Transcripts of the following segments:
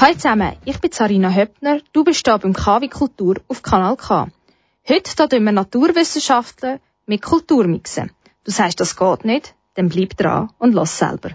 Hallo zusammen, ich bin Sarina Höppner, du bist hier beim KW Kultur auf Kanal K. Heute da wir Naturwissenschaftler mit Kultur mixen. Du sagst, das geht nicht, dann bleib dran und lass selber.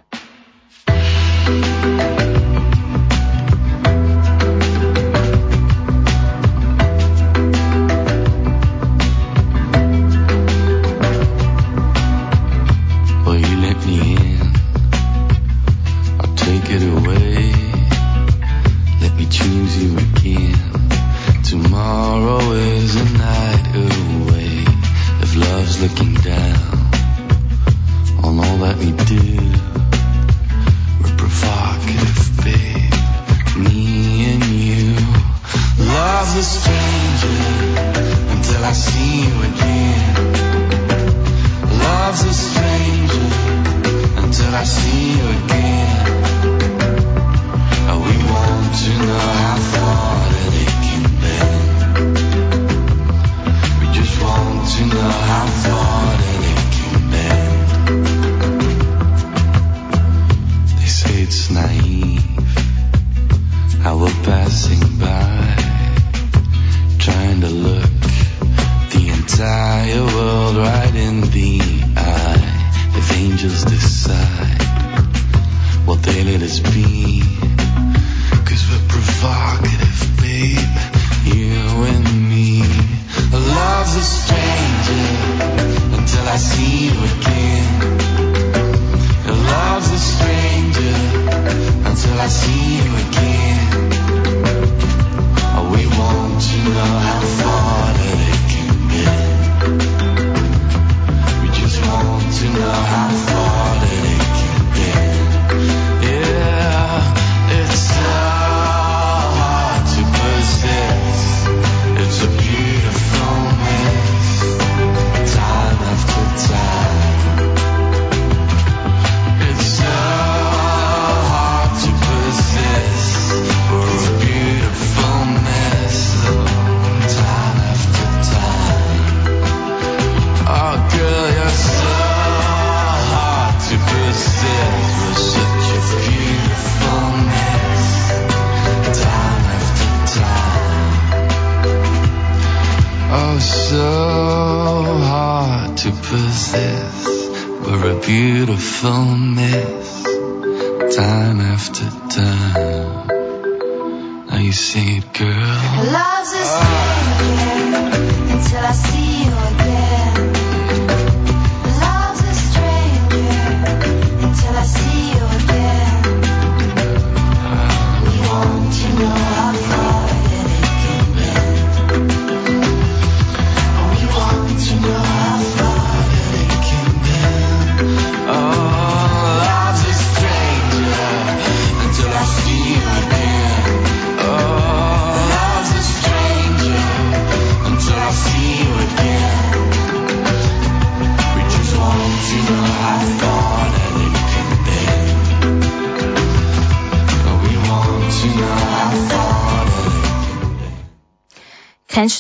sing it, girl. Love's a stadium until I see you.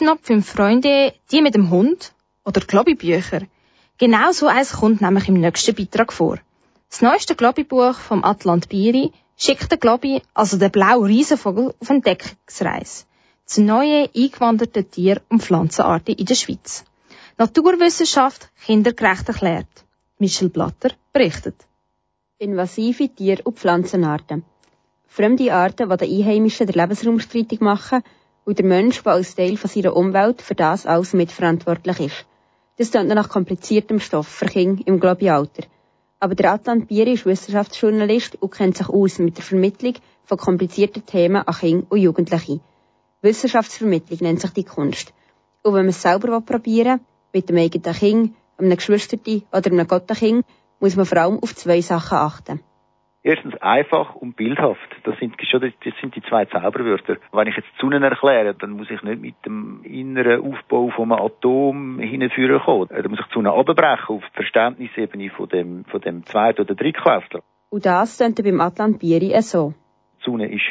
Noch fünf Freunde, die mit dem Hund? Oder Globibücher? Genau so eins kommt nämlich im nächsten Beitrag vor. Das neueste Globi-Buch vom Atlant Biri schickt der Globi, also der blaue Riesenvogel, auf Entdeckungsreise. Zu neuen eingewanderten Tier- und Pflanzenarten in der Schweiz. Naturwissenschaft kindergerecht erklärt. Michel Blatter berichtet. Invasive Tier- und Pflanzenarten. Fremde Arten, die den Einheimischen den Lebensraum streitig machen, und der Mensch, der als Teil von seiner Umwelt für das alles mitverantwortlich ist. Das klingt nach kompliziertem Stoff für Kinder im Globialter. Aber der Atlant Bier ist Wissenschaftsjournalist und kennt sich aus mit der Vermittlung von komplizierten Themen an Kinder und Jugendliche. Wissenschaftsvermittlung nennt sich die Kunst. Und wenn man es selber probieren will, mit dem eigenen Kind, einem Geschwisterti oder einem Gottenkind, muss man vor allem auf zwei Sachen achten. Erstens einfach und bildhaft. Das sind schon das sind die zwei Zauberwörter. Wenn ich jetzt die Sonne erkläre, dann muss ich nicht mit dem inneren Aufbau vom Atom hinführen kommen. Da muss ich die Sonne abbrechen auf die Verständnisebene von dem, von dem Zweit- oder Drittklässler. Und das könnte beim Atlant Bieri so. Die Sonne ist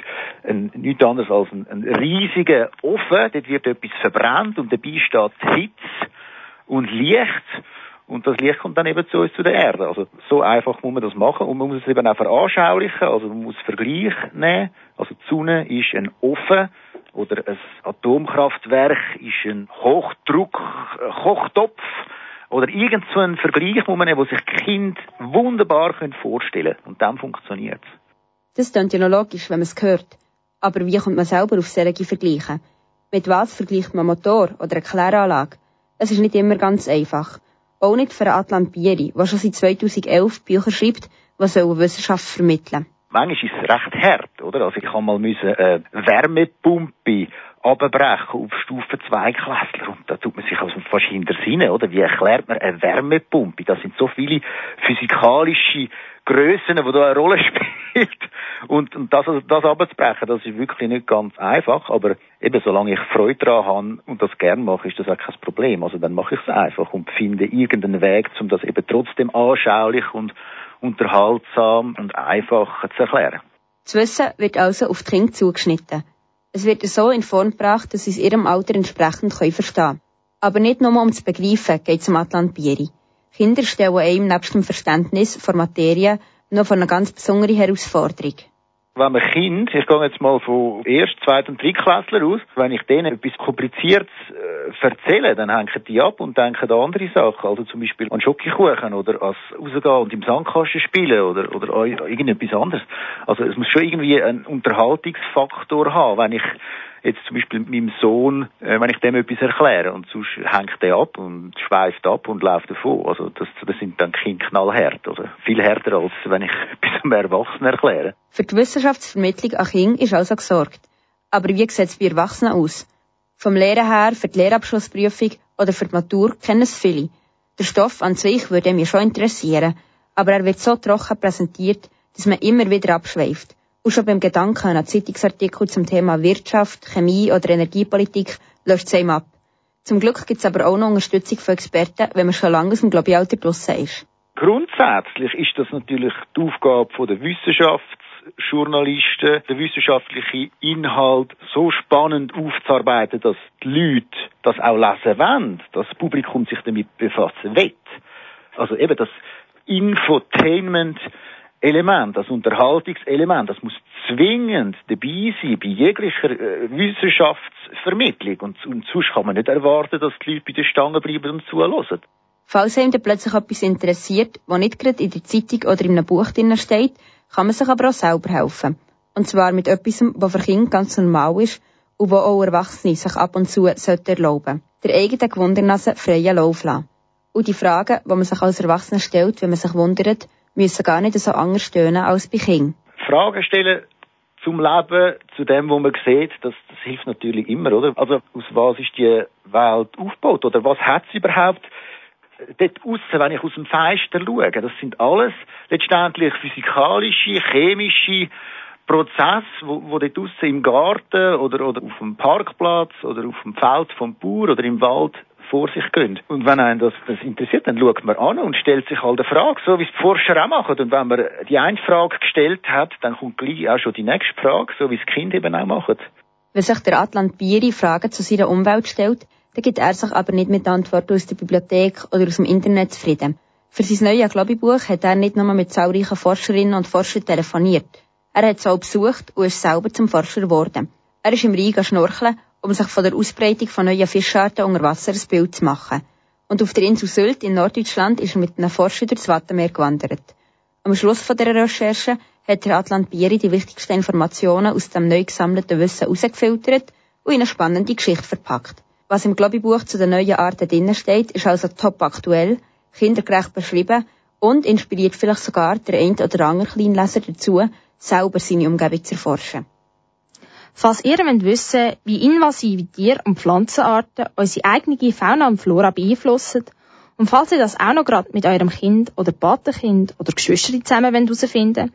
ein, nichts anderes als ein, ein riesiger Ofen. Dort wird etwas verbrannt und dabei steht Hitze und Licht. Und das Licht kommt dann eben zu uns, zu der Erde. Also so einfach muss man das machen und man muss es eben auch veranschaulichen, also man muss Vergleich nehmen. Also die Sonne ist ein Ofen oder ein Atomkraftwerk ist ein Hochdruck-Kochtopf oder irgend so ein Vergleich muss man wo sich Kind wunderbar vorstellen können. Und dann funktioniert es. Das klingt ja noch logisch, wenn man es hört. Aber wie kommt man selber auf solche Vergleiche? Mit was vergleicht man Motor oder eine Kläranlage? Es ist nicht immer ganz einfach. Auch nicht für Atlant Bieri, der schon seit 2011 Bücher schreibt, die Wissenschaft vermitteln Manchmal ist es recht hart, oder? Also ich habe mal eine äh, Wärmepumpe abbrechen auf Stufe 2 Klässler. Und da tut man sich also fast hinter Sinne, oder? Wie erklärt man eine Wärmepumpe? Das sind so viele physikalische Grössen, die da eine Rolle spielen. Und, und das, das abzubrechen, das ist wirklich nicht ganz einfach. Aber eben, solange ich Freude daran habe und das gern mache, ist das auch kein Problem. Also dann mache ich es einfach und finde irgendeinen Weg, um das eben trotzdem anschaulich und unterhaltsam und einfach zu erklären. Das Wissen wird also auf Kinder zugeschnitten. Es wird so in Form gebracht, dass sie es ihrem Alter entsprechend verstehen können. Aber nicht nur um zu begreifen geht es um Atlant Bieri. Kinder stellen einem nebst dem Verständnis von Materie noch von einer ganz besonderen Herausforderung wenn man Kind, ich gehe jetzt mal von Erst-, Zweit- und Drittklässler aus, wenn ich denen etwas Kompliziertes äh, erzähle, dann hängen die ab und denken an andere Sachen, also zum Beispiel an Schokokuchen oder ans rausgehen und im Sandkasten spielen oder, oder irgendetwas anderes. Also es muss schon irgendwie einen Unterhaltungsfaktor haben, wenn ich jetzt zum Beispiel mit meinem Sohn, äh, wenn ich dem etwas erkläre und sonst hängt der ab und schweift ab und läuft davon. Also das, das sind dann Kinder knallhart, oder viel härter als wenn ich etwas einem Erwachsenen erkläre. Für die Wissenschaftsvermittlung an Kindern ist also gesorgt. Aber wie sieht es bei Erwachsenen aus? Vom Lehren her, für die Lehrabschlussprüfung oder für die Matur kennen es viele. Der Stoff an sich würde mich schon interessieren, aber er wird so trocken präsentiert, dass man immer wieder abschweift. Und schon beim Gedanken an einen Zeitungsartikel zum Thema Wirtschaft, Chemie oder Energiepolitik löscht es einem ab. Zum Glück gibt es aber auch noch Unterstützung von Experten, wenn man schon lange aus dem Globialter draussen ist. Grundsätzlich ist das natürlich die Aufgabe der Wissenschaftsjournalisten, der wissenschaftliche Inhalt so spannend aufzuarbeiten, dass die Leute das auch lesen wollen, dass das Publikum sich damit befassen will. Also eben das Infotainment Element, das Unterhaltungselement, das muss zwingend dabei sein bei jeglicher äh, Wissenschaftsvermittlung. Und, und sonst kann man nicht erwarten, dass die Leute bei der Stange bleiben und zuhören. Falls einem plötzlich etwas interessiert, was nicht gerade in der Zeitung oder in einem Buch drin steht, kann man sich aber auch selber helfen. Und zwar mit etwas, was für Kinder ganz normal ist und wo auch Erwachsene sich ab und zu sollten erlauben Der eigene Gewundernase freien Lauf lassen. Und die Fragen, die man sich als Erwachsener stellt, wenn man sich wundert, müssen gar nicht so anders stöhnen als bei Kindern. Fragen stellen zum Leben, zu dem, wo man sieht, das, das hilft natürlich immer, oder? Also, aus was ist die Welt aufgebaut? Oder was hat es überhaupt dort aussen, wenn ich aus dem Fenster schaue? Das sind alles letztendlich physikalische, chemische Prozesse, wo, wo dort aussen im Garten oder, oder auf dem Parkplatz oder auf dem Feld vom Bauer oder im Wald vor sich gehen. Und wenn einen das, das interessiert, dann schaut man an und stellt sich halt eine Frage, so wie es die Forscher auch machen. Und wenn man die eine Frage gestellt hat, dann kommt gleich auch schon die nächste Frage, so wie es Kind eben auch machen. Wenn sich der Atlant Bieri Fragen zu seiner Umwelt stellt, dann gibt er sich aber nicht mit Antworten aus der Bibliothek oder aus dem Internet zufrieden. Für sein neues Globibuch hat er nicht nur mit zahlreichen Forscherinnen und Forschern telefoniert. Er hat es auch besucht und ist selber zum Forscher geworden. Er ist im Rhein schnorcheln um sich von der Ausbreitung von neuen Fischarten unter Wasser ein Bild zu machen. Und auf der Insel Sylt in Norddeutschland ist er mit einem Forscher durchs Wattenmeer gewandert. Am Schluss von der Recherche hat der Atlant Bieri die wichtigsten Informationen aus dem neu gesammelten Wissen herausgefiltert und in eine spannende Geschichte verpackt. Was im Globibuch zu den neuen Arten drinnen steht, ist also top aktuell, kindergerecht beschrieben und inspiriert vielleicht sogar der ein oder andere Kleinleser dazu, selber seine Umgebung zu erforschen. Falls ihr wollt wissen wie invasive Tier- und Pflanzenarten unsere eigene Fauna und Flora beeinflussen und falls ihr das auch noch gerade mit eurem Kind oder Patenkind oder Geschwister zusammen herausfinden wollt,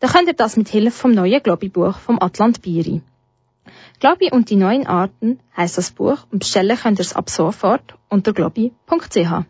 dann könnt ihr das mit Hilfe vom neuen Globi-Buch vom Atlant Biri. Globi und die neuen Arten heißt das Buch und bestellen könnt ihr es ab sofort unter globi.ch.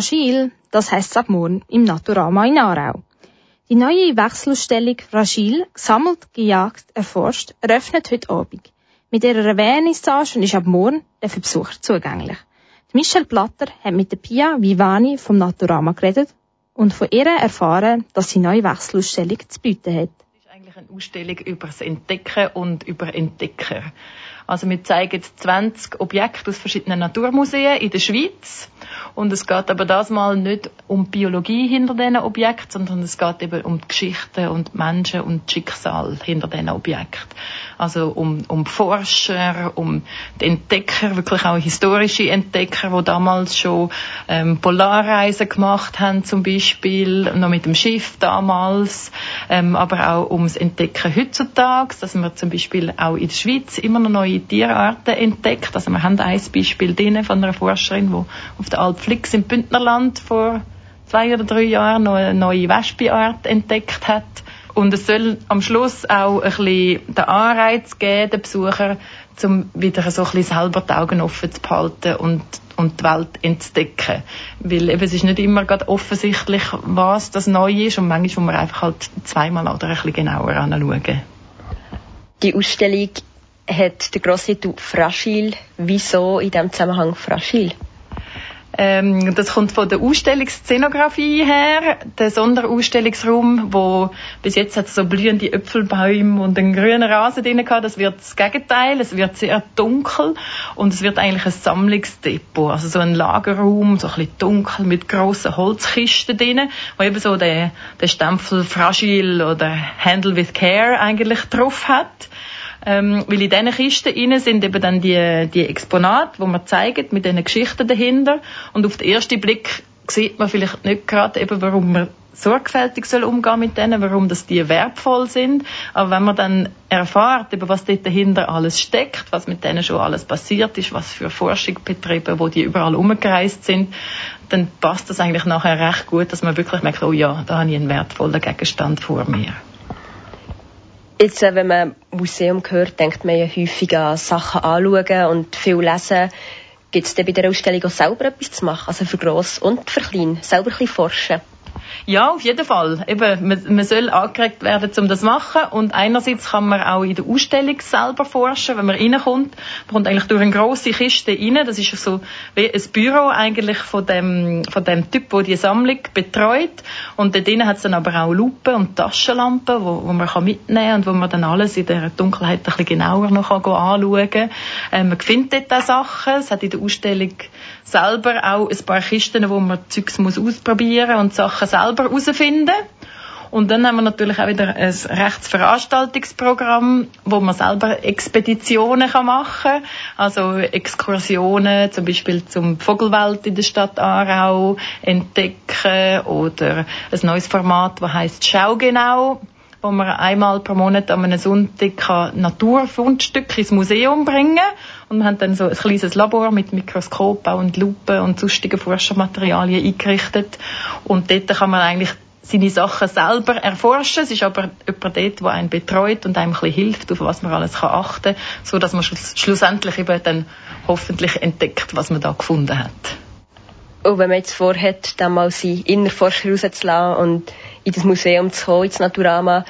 Fragil, das heißt ab morgen im Naturama in Aarau. Die neue Wechselausstellung Fragil, gesammelt, gejagt, erforscht, eröffnet heute Abend. Mit ihrer Vernissage und ist ab morgen der für Besucher zugänglich. Michelle Platter hat mit Pia Vivani vom Naturama geredet und von ihr erfahren, dass sie neue Wechselausstellung zu bieten hat. Es ist eigentlich eine Ausstellung über das Entdecken und über Entdecker. Also wir zeigen 20 Objekte aus verschiedenen Naturmuseen in der Schweiz. Und es geht aber das mal nicht um die Biologie hinter diesen Objekten, sondern es geht eben um die Geschichten und die Menschen und das Schicksal hinter diesen Objekten. Also um, um Forscher, um die Entdecker, wirklich auch historische Entdecker, die damals schon ähm, Polarreisen gemacht haben zum Beispiel, noch mit dem Schiff damals, ähm, aber auch ums Entdecken heutzutage, dass man zum Beispiel auch in der Schweiz immer noch neue Tierarten entdeckt. Also wir haben ein Beispiel von einer Forscherin, die auf der Alp Flix im Bündnerland vor zwei oder drei Jahren noch eine neue Wespenart entdeckt hat. Und es soll am Schluss auch ein bisschen den Anreiz geben, den Besucher, um wieder so ein bisschen selber die Augen offen zu behalten und, und die Welt entdecken. Weil eben, es ist nicht immer gerade offensichtlich, was das Neue ist und manchmal muss man einfach halt zweimal oder ein bisschen genauer anschauen. Die Ausstellung hat der grosse Titel Fragil. Wieso in diesem Zusammenhang Fragil? Ähm, das kommt von der Ausstellungsszenografie her. Der Sonderausstellungsraum, wo bis jetzt hat so blühende Äpfelbäume und einen grünen Rasen drin gehabt, das wird das Gegenteil. Es wird sehr dunkel und es wird eigentlich ein Sammlungsdepot, also so ein Lagerraum, so ein bisschen dunkel mit grossen Holzkisten drin, wo eben so der, der Stempel Fragile oder Handle with Care eigentlich drauf hat. Ähm, weil in diesen Kisten innen sind eben dann die, die Exponate, die man zeigt, mit diesen Geschichten dahinter. Und auf den ersten Blick sieht man vielleicht nicht gerade eben, warum man sorgfältig soll umgehen mit denen, warum das die wertvoll sind. Aber wenn man dann erfahrt, über was dort dahinter alles steckt, was mit denen schon alles passiert ist, was für Forschung betrieben, wo die überall umgereist sind, dann passt das eigentlich nachher recht gut, dass man wirklich merkt, oh ja, da habe ich einen wertvollen Gegenstand vor mir. Jetzt, äh, wenn man Museum hört, denkt man ja häufig an Sachen anschauen und viel lesen. Gibt es denn bei der Ausstellung auch selber etwas zu machen? Also für gross und für klein? Selber ein bisschen forschen? Ja, auf jeden Fall. Eben, man, man soll angeregt werden, um das zu machen. Und einerseits kann man auch in der Ausstellung selber forschen, wenn man reinkommt. Man kommt eigentlich durch eine grosse Kiste rein. Das ist so wie ein Büro eigentlich von dem, von dem Typ, der die Sammlung betreut. Und dort drinnen hat es dann aber auch Lupen und Taschenlampen, wo, wo man kann mitnehmen kann und wo man dann alles in der Dunkelheit ein bisschen genauer noch anschauen kann. Ähm, man findet dort auch Sachen. Es hat in der Ausstellung selber auch ein paar Kisten, wo man Zeugs muss ausprobieren und Sachen selber herausfinden. Und dann haben wir natürlich auch wieder ein Rechtsveranstaltungsprogramm, wo man selber Expeditionen machen kann. Also Exkursionen, zum Beispiel zum Vogelwelt in der Stadt Aarau entdecken oder ein neues Format, das heißt Schau genau wo man einmal pro Monat an einem Sonntag Naturfundstücke ins Museum bringen kann. Und wir haben dann so ein kleines Labor mit Mikroskop und Lupe und sonstigen Forschermaterialien eingerichtet. Und dort kann man eigentlich seine Sachen selber erforschen. Es ist aber jemand dort, der einen betreut und einem ein bisschen hilft, auf was man alles achten kann, so dass man schlussendlich eben dann hoffentlich entdeckt, was man da gefunden hat. Und wenn man jetzt vorhat, dann mal seinen Innerforscher rauszulassen und in das Museum zu kommen, ins Naturama,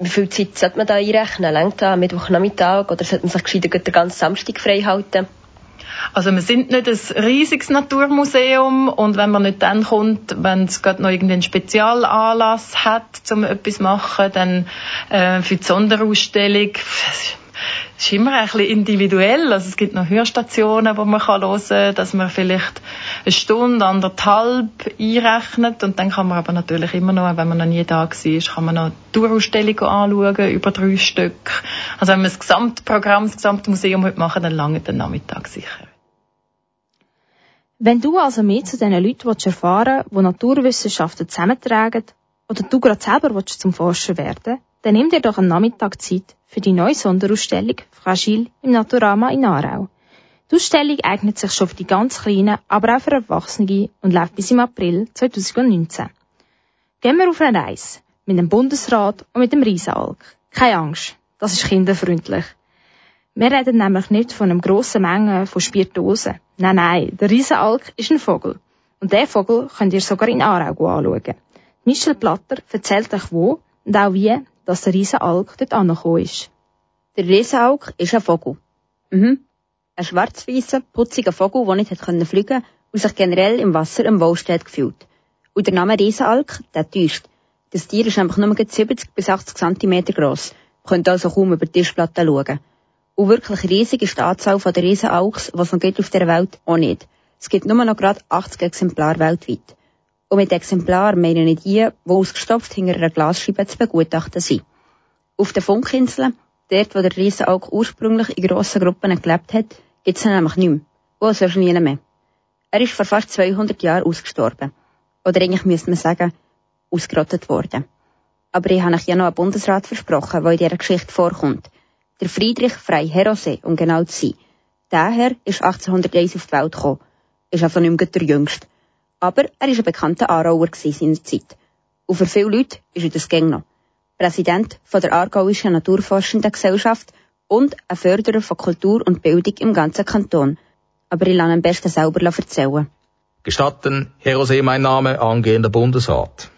wie viel Zeit sollte man da einrechnen? Längt da Mittwochnachmittag oder sollte man sich gescheiter den ganzen Samstag frei halten? Also wir sind nicht ein riesiges Naturmuseum und wenn man nicht dann kommt, wenn es gerade noch irgendeinen Spezialanlass hat, um etwas zu machen, dann äh, für die Sonderausstellung es ist immer ein bisschen individuell. Also es gibt noch Hörstationen, wo man kann hören kann, dass man vielleicht eine Stunde, anderthalb einrechnet. Und dann kann man aber natürlich immer noch, wenn man noch nie da war, kann man noch eine Tourausstellung anschauen, über drei Stück. Also wenn wir das Gesamtprogramm, das Gesamtmuseum heute machen, dann lange den Nachmittag sicher. Wenn du also mehr zu diesen Leuten erfahren willst, die Naturwissenschaften zusammentragen, oder du gerade selber willst zum Forscher werden dann nimm dir doch einen Nachmittag Zeit für die neue Sonderausstellung Fragile im Naturama in Aarau. Die Ausstellung eignet sich schon für die ganz Kleinen, aber auch für Erwachsene und läuft bis im April 2019. Gehen wir auf eine Reise mit dem Bundesrat und mit dem Riesenalk. Keine Angst, das ist kinderfreundlich. Wir reden nämlich nicht von einer grossen Menge von Spiritosen. Nein, nein, der Riesenalk ist ein Vogel. Und diesen Vogel könnt ihr sogar in Aarau anschauen. Michel Platter erzählt euch wo und auch wie dass der Riesenalk dort angekommen ist. Der Riesenalk ist ein Vogel. Mhm. Ein schwarz-weißer, putziger Vogel, der nicht fliegen konnte und sich generell im Wasser am wohlsten hat gefühlt. Und der Name Riesenalk, der täuscht. Das Tier ist einfach nur 70 bis 80 cm gross, könnt also kaum über die Tischplatte schauen. Und wirklich riesig ist die Anzahl der Riesenalks, was es noch gibt auf der Welt, auch nicht. Es gibt nur noch gerade 80 Exemplare weltweit. Und mit Exemplaren meine ich die, die ausgestopft hinter einer Glasscheibe zu begutachten sind. Auf den Funkinseln, dort wo der Riesenalk ursprünglich in grossen Gruppen gelebt hat, gibt es ihn nämlich nicht mehr. Und sonst nie mehr. Er ist vor fast 200 Jahren ausgestorben. Oder eigentlich müsste man sagen, ausgerottet worden. Aber ich habe euch ja noch einen Bundesrat versprochen, der in dieser Geschichte vorkommt. Der Friedrich Frei Herose, um genau zu sein. Der Herr ist 1801 auf die Welt gekommen. Ist also nicht mehr der Jüngste. Aber er war ein bekannter Aarauer in seiner Zeit. Und für viele Leute ist er das gäng noch. Präsident von der Aargauischen Naturforschenden Gesellschaft und ein Förderer von Kultur und Bildung im ganzen Kanton. Aber ich lasse am besten selber erzählen. Gestatten, Herr José, mein Name, angehender Bundesrat.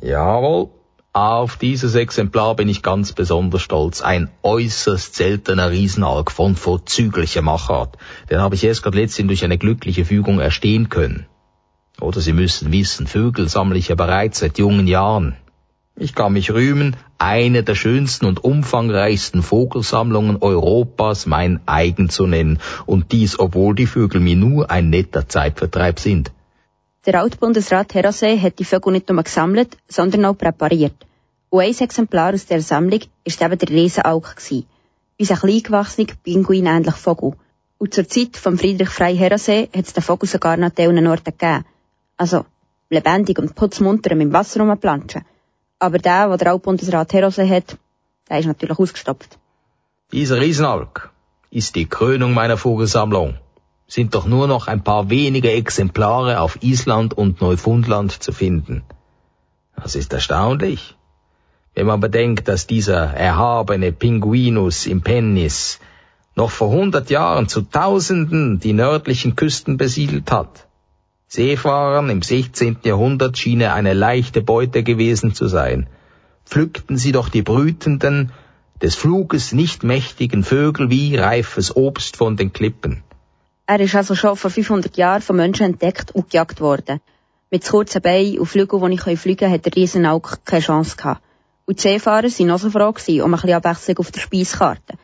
Jawohl, auf dieses Exemplar bin ich ganz besonders stolz. Ein äußerst seltener Riesenalk von vorzüglicher Machart. Den habe ich erst gerade letztens durch eine glückliche Fügung erstehen können. Oder Sie müssen wissen, Vögel sammle ich ja bereits seit jungen Jahren. Ich kann mich rühmen, eine der schönsten und umfangreichsten Vogelsammlungen Europas mein eigen zu nennen, und dies, obwohl die Vögel mir nur ein netter Zeitvertreib sind. Der Altbundesrat Herase hat die Vögel nicht nur gesammelt, sondern auch präpariert. Und ein Exemplar aus der Sammlung war eben der Riesenauk. Unser kleingewachsener, pinguinähnlicher Vogel. Und zur Zeit von Friedrich Frei Herase hat es den Vogel sogar noch an Orten gegeben. Also, lebendig und putzmunter im Wasser rumplanschen. Aber der, der der Altbundesrat Herose hat, der ist natürlich ausgestopft. Dieser Riesenalk ist die Krönung meiner Vogelsammlung. Sind doch nur noch ein paar wenige Exemplare auf Island und Neufundland zu finden. Das ist erstaunlich. Wenn man bedenkt, dass dieser erhabene Pinguinus impennis noch vor hundert Jahren zu Tausenden die nördlichen Küsten besiedelt hat. Seefahrern im 16. Jahrhundert schien er eine leichte Beute gewesen zu sein. Pflückten sie doch die brütenden, des Fluges nicht mächtigen Vögel wie reifes Obst von den Klippen. Er ist also schon vor 500 Jahren von Menschen entdeckt und gejagt worden. Mit kurzen Beinen und Flügeln, die ich fliegen kann, hat der Riesenaug keine Chance gehabt. Und die Seefahrer waren auch so froh um ein bisschen Abwechslung auf der Speiskarte.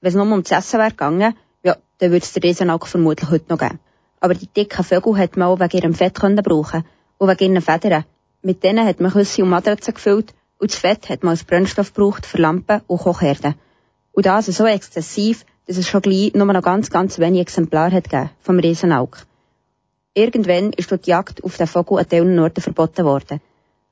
Wenn es nur um das Essen wäre gegangen, ja, dann würde es der Riesenaug vermutlich heute noch geben. Aber die dicken Vögel hat man auch wegen ihrem Fett können brauchen und wegen ihren Federn. Mit denen hat man Küsse und Matratzen gefüllt und das Fett hat man als Brennstoff gebraucht für Lampen und Kochherden. Und das so exzessiv, dass es schon gleich nur noch ganz, ganz wenige Exemplare hat gegeben vom Riesenaug. Irgendwann ist die Jagd auf den Vogel an Teilen Norden verboten worden.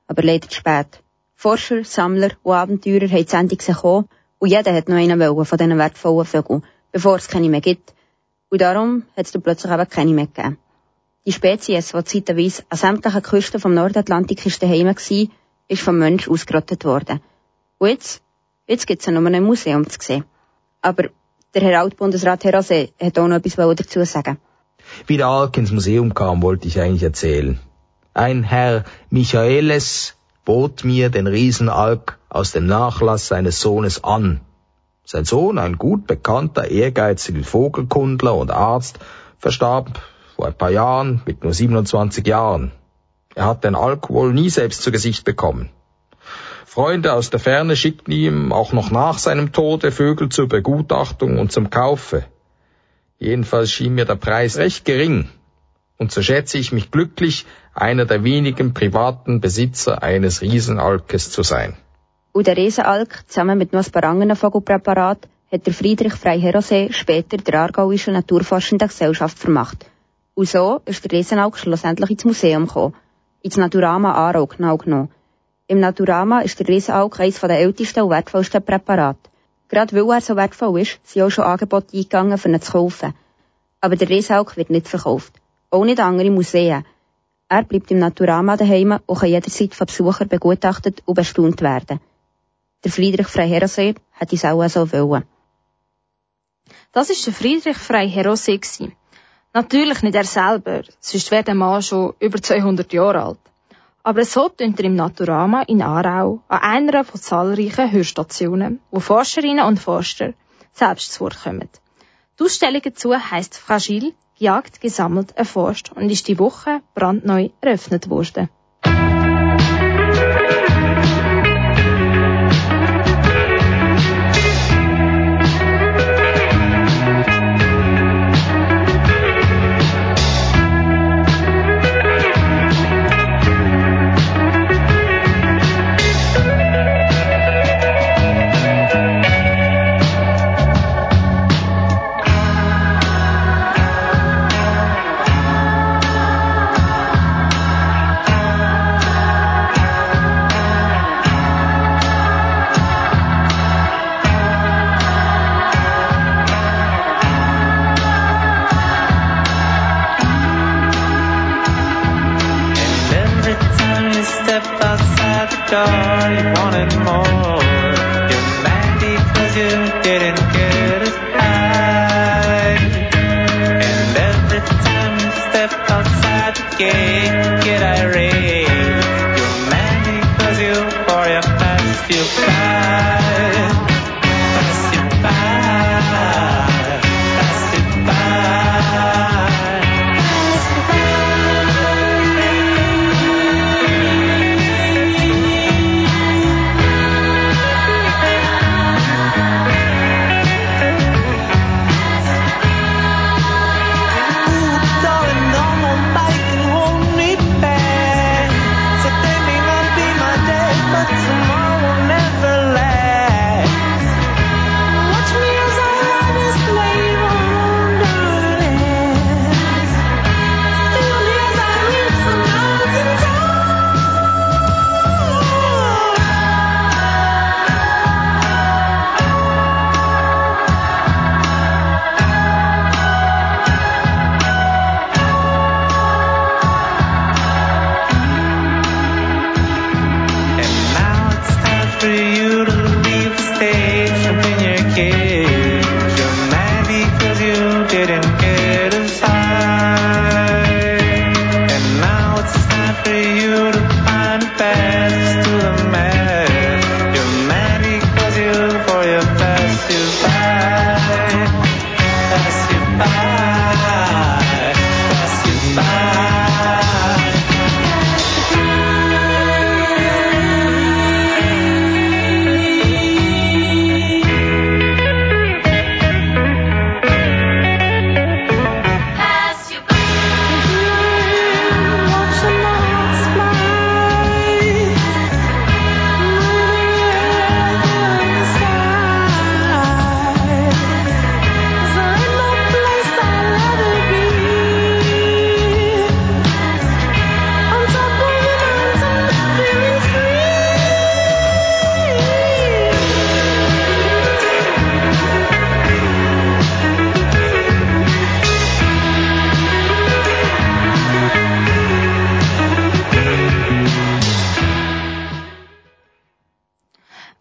Aber leider zu spät. Forscher, Sammler und Abenteurer haben die Sendung gekommen und jeder hat noch einen von diesen wertvollen Vögeln, bevor es keine mehr gibt. Und darum hat es dann plötzlich eben keine mehr gegeben. Die Spezies, die zeitweise an sämtlichen Küsten vom Nordatlantik ist daheim war, ist vom Mensch ausgerottet worden. Und jetzt, jetzt gibt es ja nur ein Museum zu sehen. Aber der Herr Altbundesrat Herase hat auch noch etwas dazu sagen. Wie der Alk ins Museum kam, wollte ich eigentlich erzählen. Ein Herr Michaeles bot mir den Riesenalk aus dem Nachlass seines Sohnes an. Sein Sohn, ein gut bekannter, ehrgeiziger Vogelkundler und Arzt, verstarb vor ein paar Jahren mit nur 27 Jahren. Er hat den Alk wohl nie selbst zu Gesicht bekommen. Freunde aus der Ferne schickten ihm auch noch nach seinem Tode Vögel zur Begutachtung und zum Kaufe. Jedenfalls schien mir der Preis recht gering, und so schätze ich mich glücklich, einer der wenigen privaten Besitzer eines Riesenalkes zu sein. Und der Riesenalk, zusammen mit noch ein paar anderen Vogelpräparaten, hat der Friedrich Frei-Herosee später der Aargauischen Naturforschenden Gesellschaft vermacht. Und so ist der Riesenalk schlussendlich ins Museum gekommen. Ins Naturama Aarau genau genommen. Im Naturama ist der Riesenalk eines der ältesten und wertvollsten Präparate. Gerade weil er so wertvoll ist, sind auch schon Angebote eingegangen, für ihn zu kaufen. Aber der Riesenalk wird nicht verkauft. Auch nicht andere Museen. Er bleibt im Naturama daheim und kann jederzeit von Besuchern begutachtet und bestaunt werden. Der Friedrich Frei Herosee hat es auch so wollen. Das ist der Friedrich Frei Herosee. Natürlich nicht er selber, sonst wäre der Mann schon über 200 Jahre alt. Aber so tönt er im Naturama in Aarau an einer von zahlreichen Hörstationen, wo Forscherinnen und Forscher selbst zu Wort kommen. Die Ausstellung dazu heisst Fragil, gejagt, gesammelt, erforscht und ist die Woche brandneu eröffnet worden.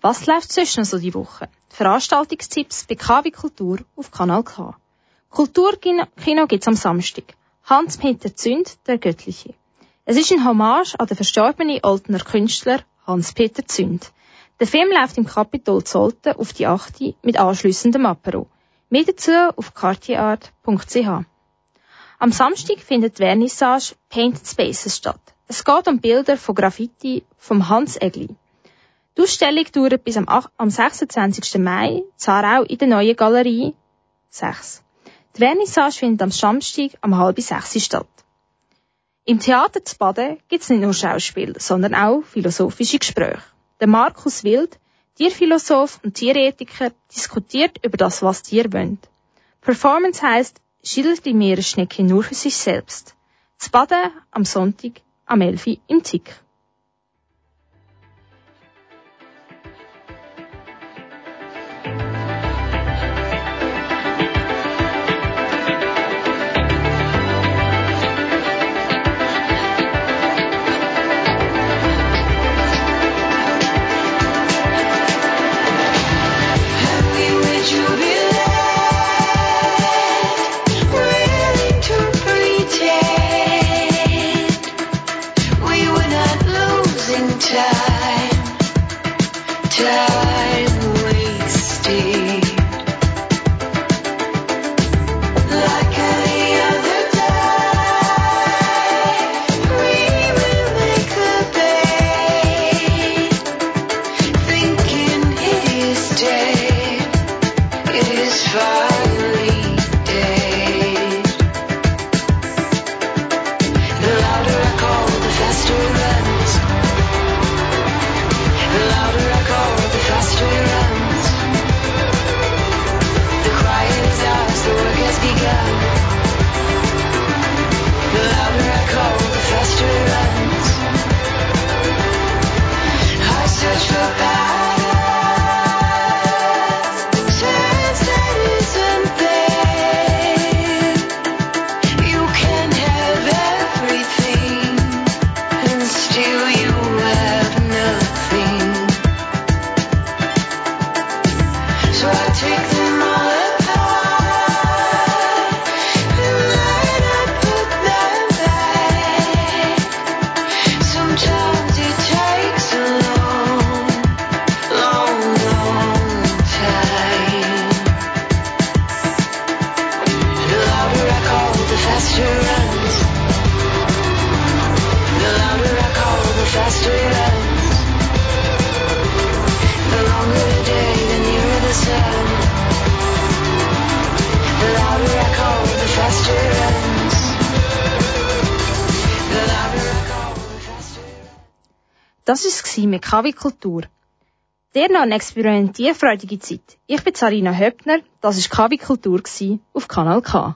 Was läuft noch so die Woche? Veranstaltungstipps bei KW Kultur auf Kanal K. Kulturkino gibt's am Samstag. Hans-Peter Zünd, der Göttliche. Es ist ein Hommage an den verstorbenen Oltener Künstler Hans-Peter Zünd. Der Film läuft im Kapitol Zolten auf die 8. mit anschliessendem Apero. Mehr dazu auf cartierart.ch. Am Samstag findet die Vernissage Painted Spaces statt. Es geht um Bilder von Graffiti vom Hans Egli. Die Ausstellung dauert bis am, ach- am 26. Mai, Zarau in der neuen Galerie 6. Die Vernissage findet am Samstag am halb sechs statt. Im Theater zu Baden gibt's nicht nur Schauspiel, sondern auch philosophische Gespräche. Der Markus Wild, Tierphilosoph und Tierethiker, diskutiert über das, was Tiere wollen. Performance heisst, schildert die Meeresschnecke nur für sich selbst. Zu Baden am Sonntag am 11. Uhr im Tick. Mit KW Kultur. Dir noch eine experimentierfreudige Zeit. Ich bin Sarina Höppner, das war KW Kultur auf Kanal K.